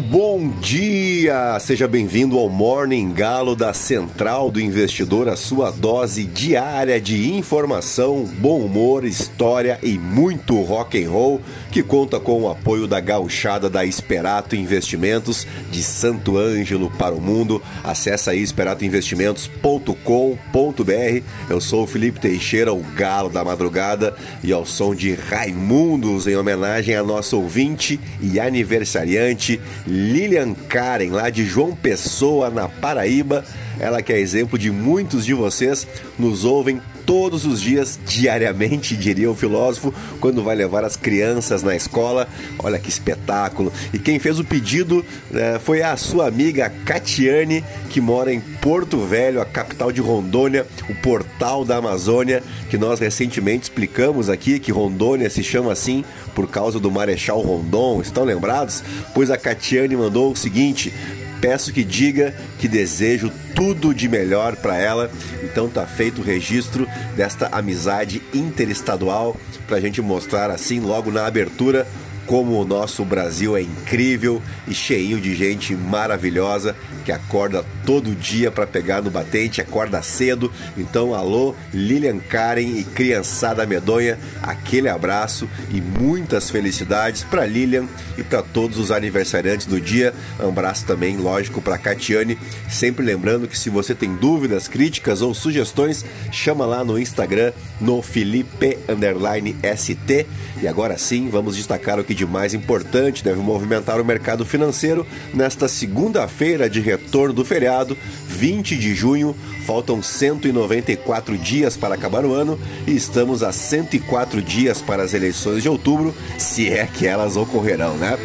Bom dia! Seja bem-vindo ao Morning Galo da Central do Investidor, a sua dose diária de informação, bom humor, história e muito rock and roll, que conta com o apoio da gauchada da Esperato Investimentos de Santo Ângelo para o mundo. Acesse aí esperatoinvestimentos.com.br. Eu sou o Felipe Teixeira, o galo da madrugada, e ao som de Raimundos em homenagem a nosso ouvinte e aniversariante Lilian Karen, lá de João Pessoa, na Paraíba. Ela que é exemplo de muitos de vocês, nos ouvem todos os dias, diariamente, diria o filósofo, quando vai levar as crianças na escola. Olha que espetáculo! E quem fez o pedido né, foi a sua amiga Catiane, que mora em Porto Velho, a capital de Rondônia, o portal da Amazônia, que nós recentemente explicamos aqui que Rondônia se chama assim por causa do Marechal Rondon. Estão lembrados? Pois a Catiane mandou o seguinte: peço que diga que desejo tudo de melhor para ela. Então tá feito o registro desta amizade interestadual para a gente mostrar assim logo na abertura como o nosso Brasil é incrível e cheio de gente maravilhosa que acorda todo dia para pegar no batente, acorda cedo. Então, alô, Lilian Karen e criançada medonha, aquele abraço e muitas felicidades para Lilian e para todos os aniversariantes do dia. Um abraço também, lógico, para Catiane. Sempre lembrando que se você tem dúvidas, críticas ou sugestões, chama lá no Instagram no Felipe ST. E agora sim, vamos destacar o que de mais importante deve movimentar o mercado financeiro nesta segunda-feira de retorno do feriado, 20 de junho. Faltam 194 dias para acabar o ano e estamos a 104 dias para as eleições de outubro, se é que elas ocorrerão, né?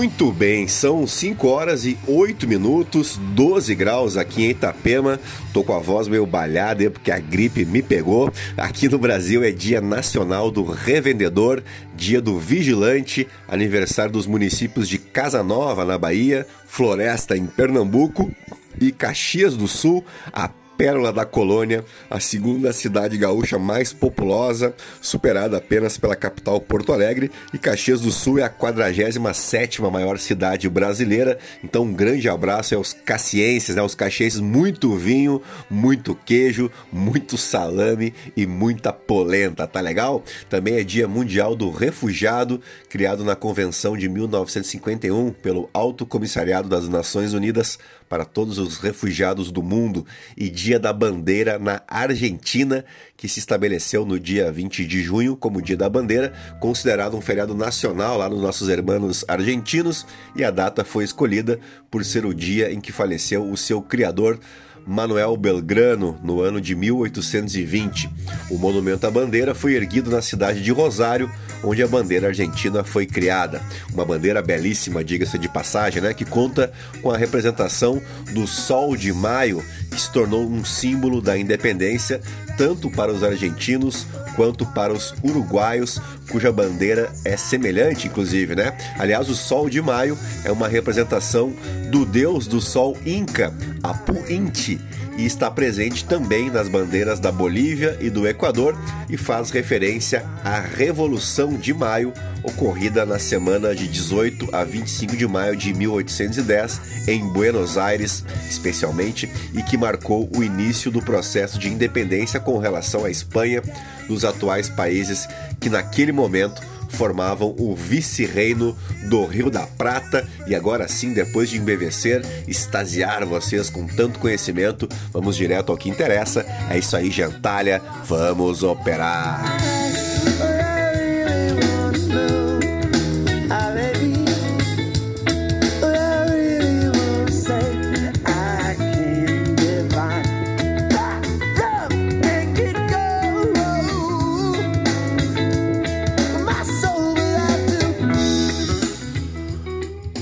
Muito bem, são 5 horas e 8 minutos, 12 graus aqui em Itapema. Tô com a voz meio balhada porque a gripe me pegou. Aqui no Brasil é Dia Nacional do Revendedor, Dia do Vigilante, aniversário dos municípios de Casa Nova, na Bahia, Floresta, em Pernambuco e Caxias do Sul, a pérola da colônia, a segunda cidade gaúcha mais populosa, superada apenas pela capital Porto Alegre, e Caxias do Sul é a 47ª maior cidade brasileira. Então um grande abraço aos cacienses, né, aos caxienses, muito vinho, muito queijo, muito salame e muita polenta, tá legal? Também é Dia Mundial do Refugiado, criado na Convenção de 1951 pelo Alto Comissariado das Nações Unidas para todos os refugiados do mundo e Dia da Bandeira na Argentina, que se estabeleceu no dia 20 de junho como Dia da Bandeira, considerado um feriado nacional lá nos nossos irmãos argentinos, e a data foi escolhida por ser o dia em que faleceu o seu criador, Manuel Belgrano, no ano de 1820. O monumento à bandeira foi erguido na cidade de Rosário, onde a bandeira argentina foi criada. Uma bandeira belíssima, diga-se de passagem, né, que conta com a representação do Sol de Maio, que se tornou um símbolo da independência tanto para os argentinos quanto para os uruguaios, cuja bandeira é semelhante, inclusive, né? Aliás, o Sol de Maio é uma representação do deus do Sol Inca, Apu Inti, e está presente também nas bandeiras da Bolívia e do Equador e faz referência à Revolução de Maio, ocorrida na semana de 18 a 25 de maio de 1810 em Buenos Aires, especialmente, e que marcou o início do processo de independência com relação à Espanha, dos atuais países que naquele momento formavam o vice-reino do Rio da Prata. E agora sim, depois de embevecer, extasiar vocês com tanto conhecimento, vamos direto ao que interessa. É isso aí, gentalha, vamos operar!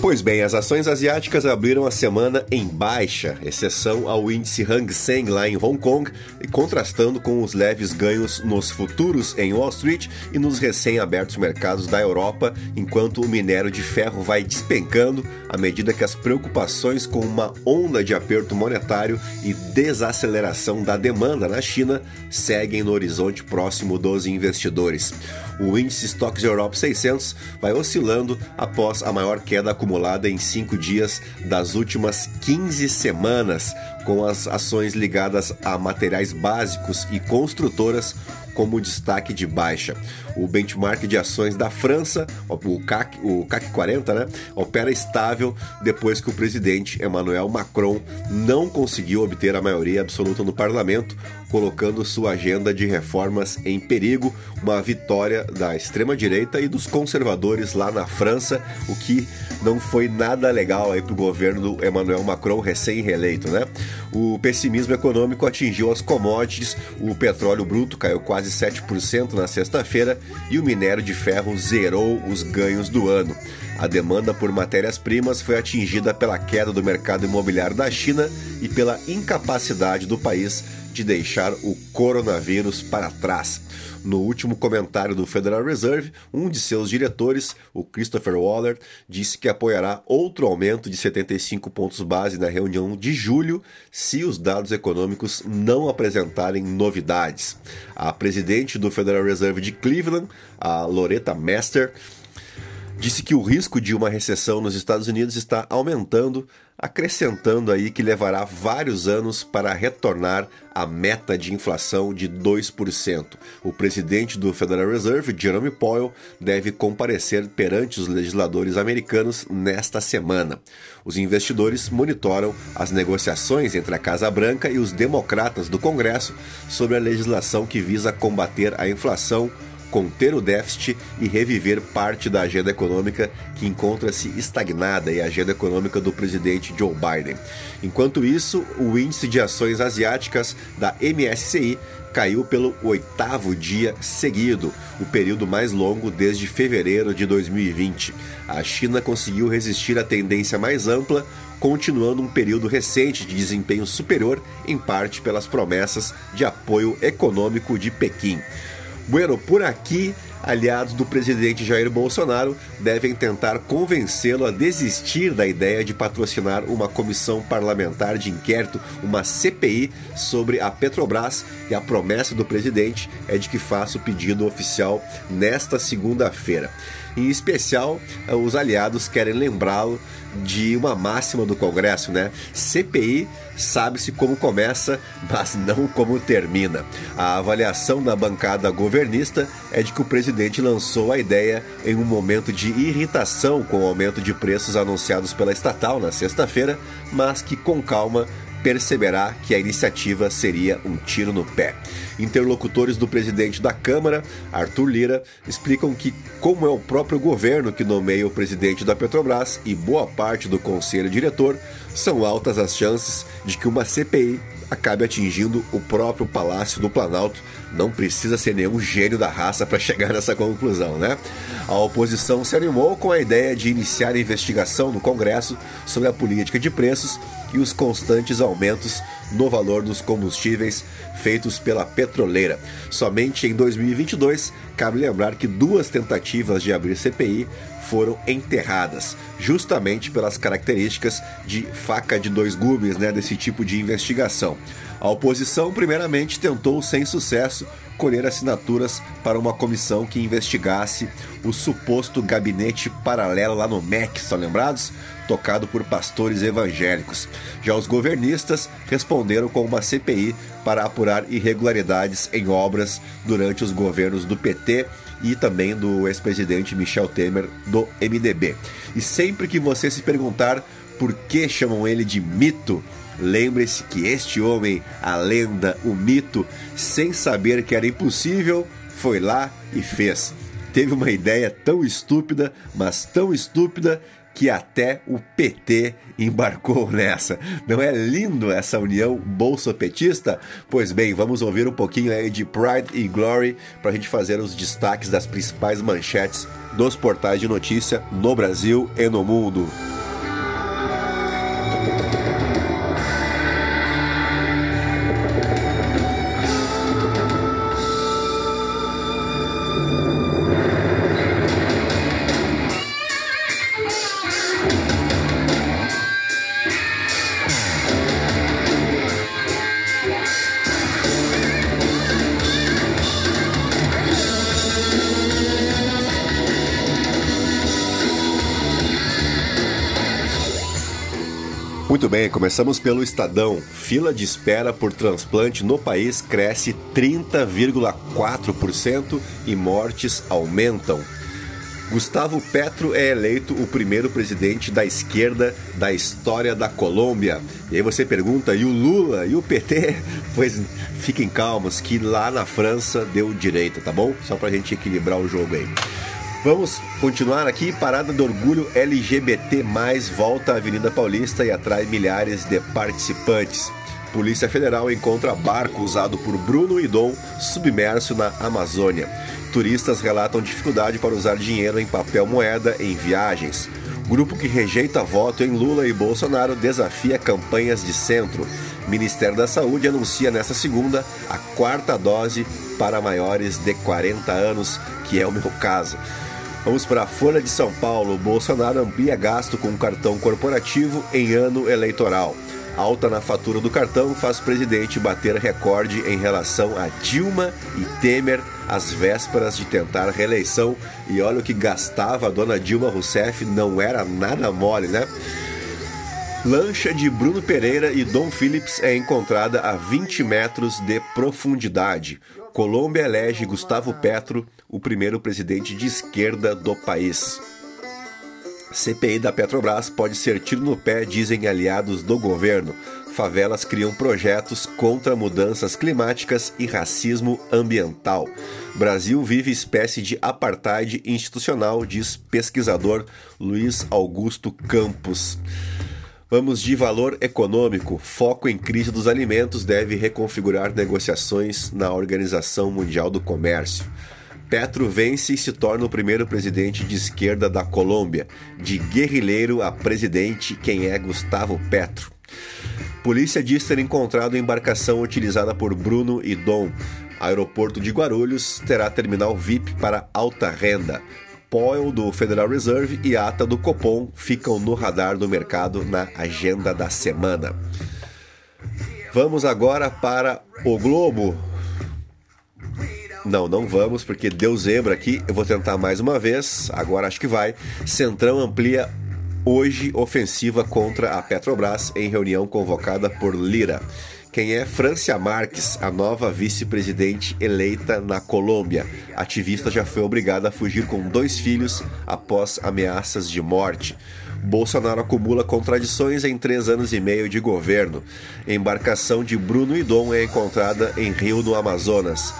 Pois bem, as ações asiáticas abriram a semana em baixa, exceção ao índice Hang Seng lá em Hong Kong, contrastando com os leves ganhos nos futuros em Wall Street e nos recém-abertos mercados da Europa, enquanto o minério de ferro vai despencando à medida que as preocupações com uma onda de aperto monetário e desaceleração da demanda na China seguem no horizonte próximo dos investidores. O índice Stocks Europe 600 vai oscilando após a maior queda acumulada em cinco dias das últimas 15 semanas, com as ações ligadas a materiais básicos e construtoras como destaque de baixa. O benchmark de ações da França, o CAC, o CAC 40, né, opera estável depois que o presidente Emmanuel Macron não conseguiu obter a maioria absoluta no parlamento, colocando sua agenda de reformas em perigo, uma vitória da extrema-direita e dos conservadores lá na França, o que não foi nada legal para o governo do Emmanuel Macron recém-reeleito, né? O pessimismo econômico atingiu as commodities, o petróleo bruto caiu quase 7% na sexta-feira e o minério de ferro zerou os ganhos do ano. A demanda por matérias-primas foi atingida pela queda do mercado imobiliário da China e pela incapacidade do país de deixar o coronavírus para trás. No último comentário do Federal Reserve, um de seus diretores, o Christopher Waller, disse que apoiará outro aumento de 75 pontos base na reunião de julho se os dados econômicos não apresentarem novidades. A presidente do Federal Reserve de Cleveland, a Loretta Mester, disse que o risco de uma recessão nos Estados Unidos está aumentando, acrescentando aí que levará vários anos para retornar à meta de inflação de 2%. O presidente do Federal Reserve, Jerome Powell, deve comparecer perante os legisladores americanos nesta semana. Os investidores monitoram as negociações entre a Casa Branca e os democratas do Congresso sobre a legislação que visa combater a inflação conter o déficit e reviver parte da agenda econômica que encontra-se estagnada e a agenda econômica do presidente Joe Biden. Enquanto isso, o índice de ações asiáticas da MSCI caiu pelo oitavo dia seguido, o período mais longo desde fevereiro de 2020. A China conseguiu resistir à tendência mais ampla, continuando um período recente de desempenho superior, em parte pelas promessas de apoio econômico de Pequim. Bueno, por aqui, aliados do presidente Jair Bolsonaro devem tentar convencê-lo a desistir da ideia de patrocinar uma comissão parlamentar de inquérito, uma CPI, sobre a Petrobras e a promessa do presidente é de que faça o pedido oficial nesta segunda-feira. Em especial, os aliados querem lembrá-lo de uma máxima do Congresso, né? CPI sabe-se como começa, mas não como termina. A avaliação da bancada governista é de que o presidente lançou a ideia em um momento de irritação com o aumento de preços anunciados pela estatal na sexta-feira, mas que com calma perceberá que a iniciativa seria um tiro no pé. Interlocutores do presidente da Câmara, Arthur Lira, explicam que, como é o próprio governo que nomeia o presidente da Petrobras e boa parte do conselho diretor, são altas as chances de que uma CPI acabe atingindo o próprio Palácio do Planalto. Não precisa ser nenhum gênio da raça para chegar nessa conclusão, né? A oposição se animou com a ideia de iniciar a investigação no Congresso sobre a política de preços e os constantes aumentos no valor dos combustíveis feitos pela petroleira. Somente em 2022, cabe lembrar que duas tentativas de abrir CPI foram enterradas, justamente pelas características de faca de dois gumes né, desse tipo de investigação. A oposição, primeiramente, tentou, sem sucesso, colher assinaturas para uma comissão que investigasse o suposto gabinete paralelo lá no MEC, estão lembrados? Tocado por pastores evangélicos. Já os governistas responderam com uma CPI para apurar irregularidades em obras durante os governos do PT e também do ex-presidente Michel Temer do MDB. E sempre que você se perguntar por que chamam ele de mito, Lembre-se que este homem, a lenda, o mito, sem saber que era impossível, foi lá e fez. Teve uma ideia tão estúpida, mas tão estúpida, que até o PT embarcou nessa. Não é lindo essa união bolsopetista? Pois bem, vamos ouvir um pouquinho aí de Pride e Glory para a gente fazer os destaques das principais manchetes dos portais de notícia no Brasil e no mundo. Começamos pelo Estadão. Fila de espera por transplante no país cresce 30,4% e mortes aumentam. Gustavo Petro é eleito o primeiro presidente da esquerda da história da Colômbia. E aí você pergunta, e o Lula e o PT? Pois fiquem calmos, que lá na França deu direito, tá bom? Só pra gente equilibrar o jogo aí. Vamos continuar aqui. Parada do Orgulho LGBT, volta à Avenida Paulista e atrai milhares de participantes. Polícia Federal encontra barco usado por Bruno e Dom submerso na Amazônia. Turistas relatam dificuldade para usar dinheiro em papel moeda em viagens. Grupo que rejeita voto em Lula e Bolsonaro desafia campanhas de centro. Ministério da Saúde anuncia nesta segunda a quarta dose para maiores de 40 anos, que é o meu caso. Vamos para a Folha de São Paulo. Bolsonaro amplia gasto com cartão corporativo em ano eleitoral. Alta na fatura do cartão faz presidente bater recorde em relação a Dilma e Temer às vésperas de tentar reeleição. E olha o que gastava a dona Dilma Rousseff, não era nada mole, né? Lancha de Bruno Pereira e Dom Phillips é encontrada a 20 metros de profundidade. Colômbia elege Gustavo Petro o primeiro presidente de esquerda do país. CPI da Petrobras pode ser tiro no pé, dizem aliados do governo. Favelas criam projetos contra mudanças climáticas e racismo ambiental. Brasil vive espécie de apartheid institucional, diz pesquisador Luiz Augusto Campos. Vamos de valor econômico. Foco em crise dos alimentos deve reconfigurar negociações na Organização Mundial do Comércio. Petro vence e se torna o primeiro presidente de esquerda da Colômbia. De guerrilheiro a presidente, quem é Gustavo Petro? Polícia diz ter encontrado embarcação utilizada por Bruno e Dom. Aeroporto de Guarulhos terá terminal VIP para alta renda. POEL do Federal Reserve e ata do Copom ficam no radar do mercado na agenda da semana. Vamos agora para o Globo. Não, não vamos, porque deu zebra aqui. Eu vou tentar mais uma vez. Agora acho que vai. Centrão amplia hoje ofensiva contra a Petrobras em reunião convocada por Lira quem é Francia Marques, a nova vice-presidente eleita na Colômbia. Ativista já foi obrigada a fugir com dois filhos após ameaças de morte. Bolsonaro acumula contradições em três anos e meio de governo. Embarcação de Bruno Idom é encontrada em Rio, no Amazonas.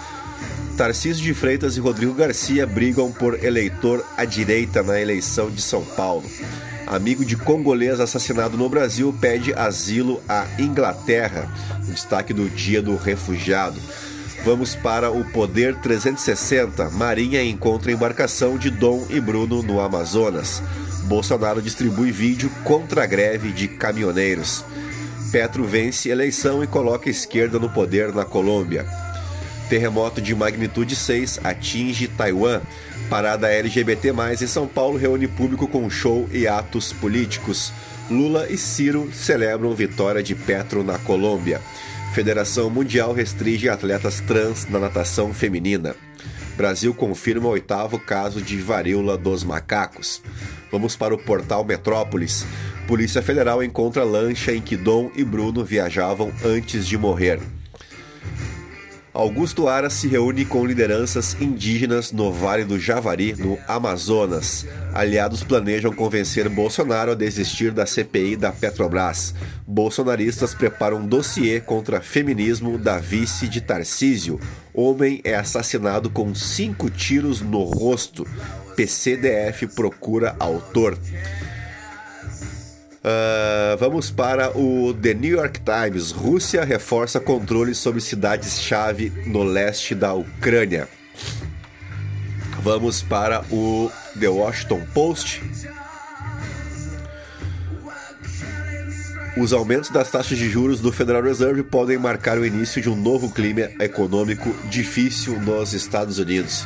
Tarcísio de Freitas e Rodrigo Garcia brigam por eleitor à direita na eleição de São Paulo. Amigo de congolês assassinado no Brasil pede asilo à Inglaterra. O destaque do Dia do Refugiado. Vamos para o Poder 360. Marinha encontra embarcação de Dom e Bruno no Amazonas. Bolsonaro distribui vídeo contra a greve de caminhoneiros. Petro vence eleição e coloca a esquerda no poder na Colômbia. Terremoto de magnitude 6 atinge Taiwan. Parada LGBT+, em São Paulo reúne público com show e atos políticos. Lula e Ciro celebram vitória de Petro na Colômbia. Federação Mundial restringe atletas trans na natação feminina. Brasil confirma o oitavo caso de varíola dos macacos. Vamos para o portal Metrópolis. Polícia Federal encontra lancha em que Dom e Bruno viajavam antes de morrer. Augusto Aras se reúne com lideranças indígenas no Vale do Javari, no Amazonas. Aliados planejam convencer Bolsonaro a desistir da CPI da Petrobras. Bolsonaristas preparam um dossiê contra feminismo da vice de Tarcísio. Homem é assassinado com cinco tiros no rosto. PCDF procura autor. Uh, vamos para o The New York Times. Rússia reforça controle sobre cidades-chave no leste da Ucrânia. Vamos para o The Washington Post. Os aumentos das taxas de juros do Federal Reserve podem marcar o início de um novo clima econômico difícil nos Estados Unidos.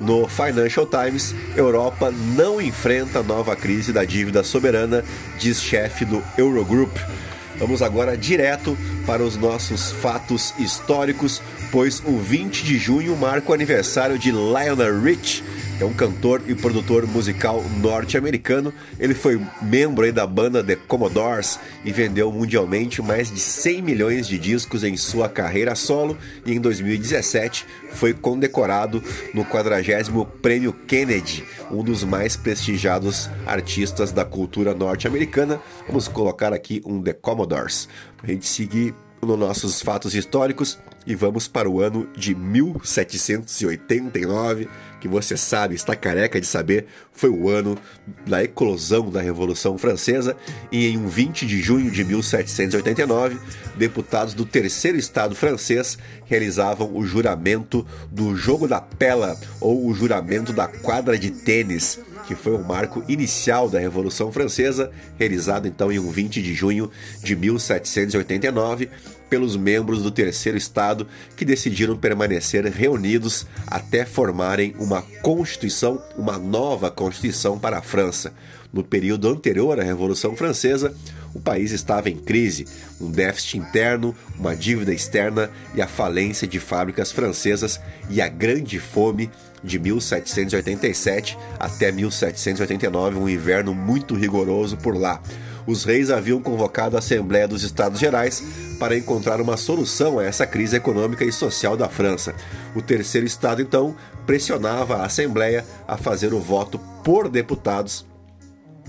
No Financial Times, Europa não enfrenta nova crise da dívida soberana, diz chefe do Eurogroup. Vamos agora direto para os nossos fatos históricos, pois o 20 de junho marca o aniversário de Lionel Rich, é um cantor e produtor musical norte-americano. Ele foi membro da banda The Commodores e vendeu mundialmente mais de 100 milhões de discos em sua carreira solo e em 2017 foi condecorado no 40 Prêmio Kennedy, um dos mais prestigiados artistas da cultura norte-americana. Vamos colocar aqui um The Commodores a gente seguir nos nossos fatos históricos e vamos para o ano de 1789, que você sabe, está careca de saber, foi o ano da eclosão da Revolução Francesa e em um 20 de junho de 1789, deputados do terceiro estado francês realizavam o juramento do jogo da pela ou o juramento da quadra de tênis que foi o marco inicial da Revolução Francesa, realizado então em um 20 de junho de 1789 pelos membros do terceiro estado que decidiram permanecer reunidos até formarem uma constituição, uma nova constituição para a França. No período anterior à Revolução Francesa, o país estava em crise, um déficit interno, uma dívida externa e a falência de fábricas francesas e a grande fome de 1787 até 1789, um inverno muito rigoroso por lá. Os reis haviam convocado a Assembleia dos Estados Gerais para encontrar uma solução a essa crise econômica e social da França. O terceiro estado, então, pressionava a Assembleia a fazer o voto por deputados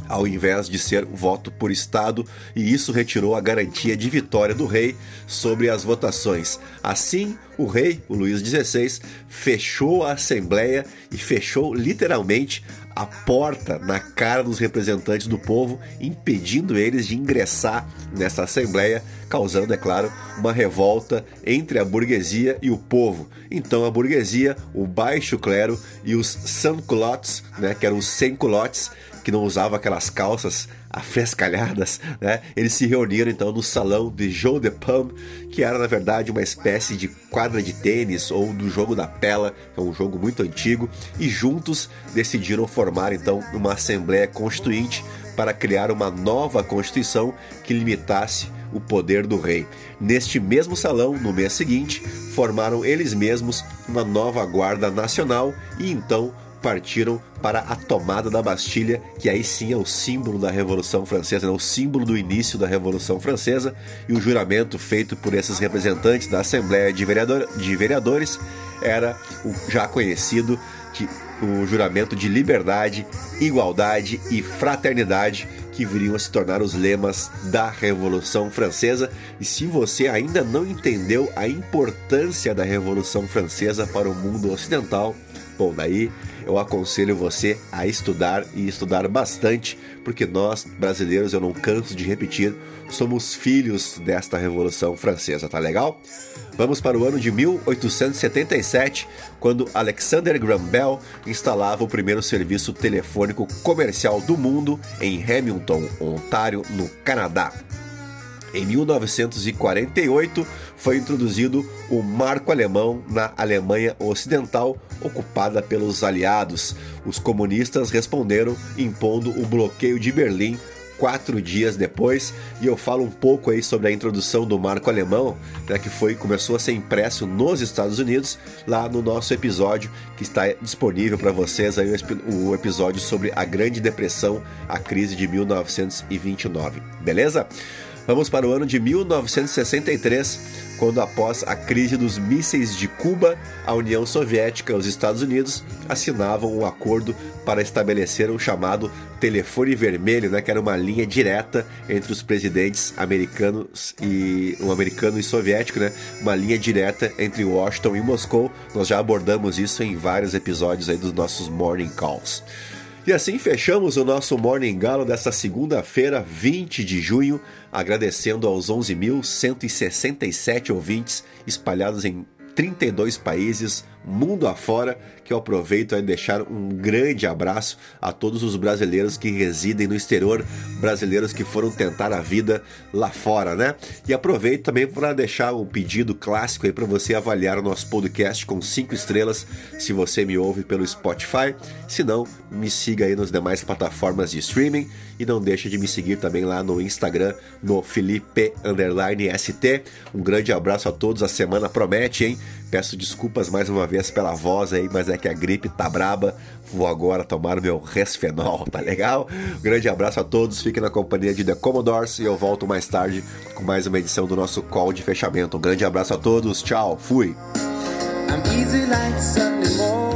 ao invés de ser voto por Estado, e isso retirou a garantia de vitória do rei sobre as votações. Assim, o rei, o Luís XVI, fechou a Assembleia e fechou literalmente a porta na cara dos representantes do povo, impedindo eles de ingressar nessa Assembleia, causando, é claro, uma revolta entre a burguesia e o povo. Então a burguesia, o baixo clero e os sans-culottes, né, que eram os sem-culottes, que não usavam aquelas calças afrescalhadas, né? Eles se reuniram então no salão de Joe de Pam, que era na verdade uma espécie de quadra de tênis ou do jogo da pela, que é um jogo muito antigo, e juntos decidiram formar então uma assembleia constituinte para criar uma nova constituição que limitasse o poder do rei. Neste mesmo salão, no mês seguinte, formaram eles mesmos uma nova guarda nacional e então partiram para a tomada da Bastilha, que aí sim é o símbolo da Revolução Francesa, né? o símbolo do início da Revolução Francesa, e o juramento feito por esses representantes da Assembleia de, Vereador, de Vereadores era o já conhecido que o juramento de liberdade, igualdade e fraternidade que viriam a se tornar os lemas da Revolução Francesa. E se você ainda não entendeu a importância da Revolução Francesa para o mundo ocidental, bom, daí eu aconselho você a estudar e estudar bastante, porque nós, brasileiros, eu não canso de repetir, somos filhos desta Revolução Francesa, tá legal? Vamos para o ano de 1877, quando Alexander Graham Bell instalava o primeiro serviço telefônico comercial do mundo em Hamilton, Ontário, no Canadá. Em 1948 foi introduzido o marco alemão na Alemanha Ocidental, ocupada pelos aliados. Os comunistas responderam impondo o bloqueio de Berlim quatro dias depois e eu falo um pouco aí sobre a introdução do marco alemão, né, que foi começou a ser impresso nos Estados Unidos lá no nosso episódio que está disponível para vocês aí o episódio sobre a Grande Depressão, a crise de 1929, beleza? Vamos para o ano de 1963, quando após a crise dos mísseis de Cuba, a União Soviética e os Estados Unidos assinavam um acordo para estabelecer um chamado telefone vermelho, né, que era uma linha direta entre os presidentes americanos e um americano e soviético, né, uma linha direta entre Washington e Moscou. Nós já abordamos isso em vários episódios aí dos nossos morning calls. E assim fechamos o nosso Morning Galo desta segunda-feira, 20 de junho, agradecendo aos 11.167 ouvintes espalhados em 32 países, mundo afora, que eu aproveito a deixar um grande abraço a todos os brasileiros que residem no exterior, brasileiros que foram tentar a vida lá fora, né? E aproveito também para deixar um pedido clássico aí para você avaliar o nosso podcast com cinco estrelas, se você me ouve pelo Spotify, se não, me siga aí nas demais plataformas de streaming e não deixe de me seguir também lá no Instagram, no Felipe_ST. Um grande abraço a todos, a semana promete, hein? Peço desculpas mais uma vez pela voz aí, mas é que a gripe tá braba. Vou agora tomar meu resfenol, tá legal? Um grande abraço a todos, fiquem na companhia de The Commodores e eu volto mais tarde com mais uma edição do nosso call de fechamento. Um grande abraço a todos, tchau, fui! I'm easy like.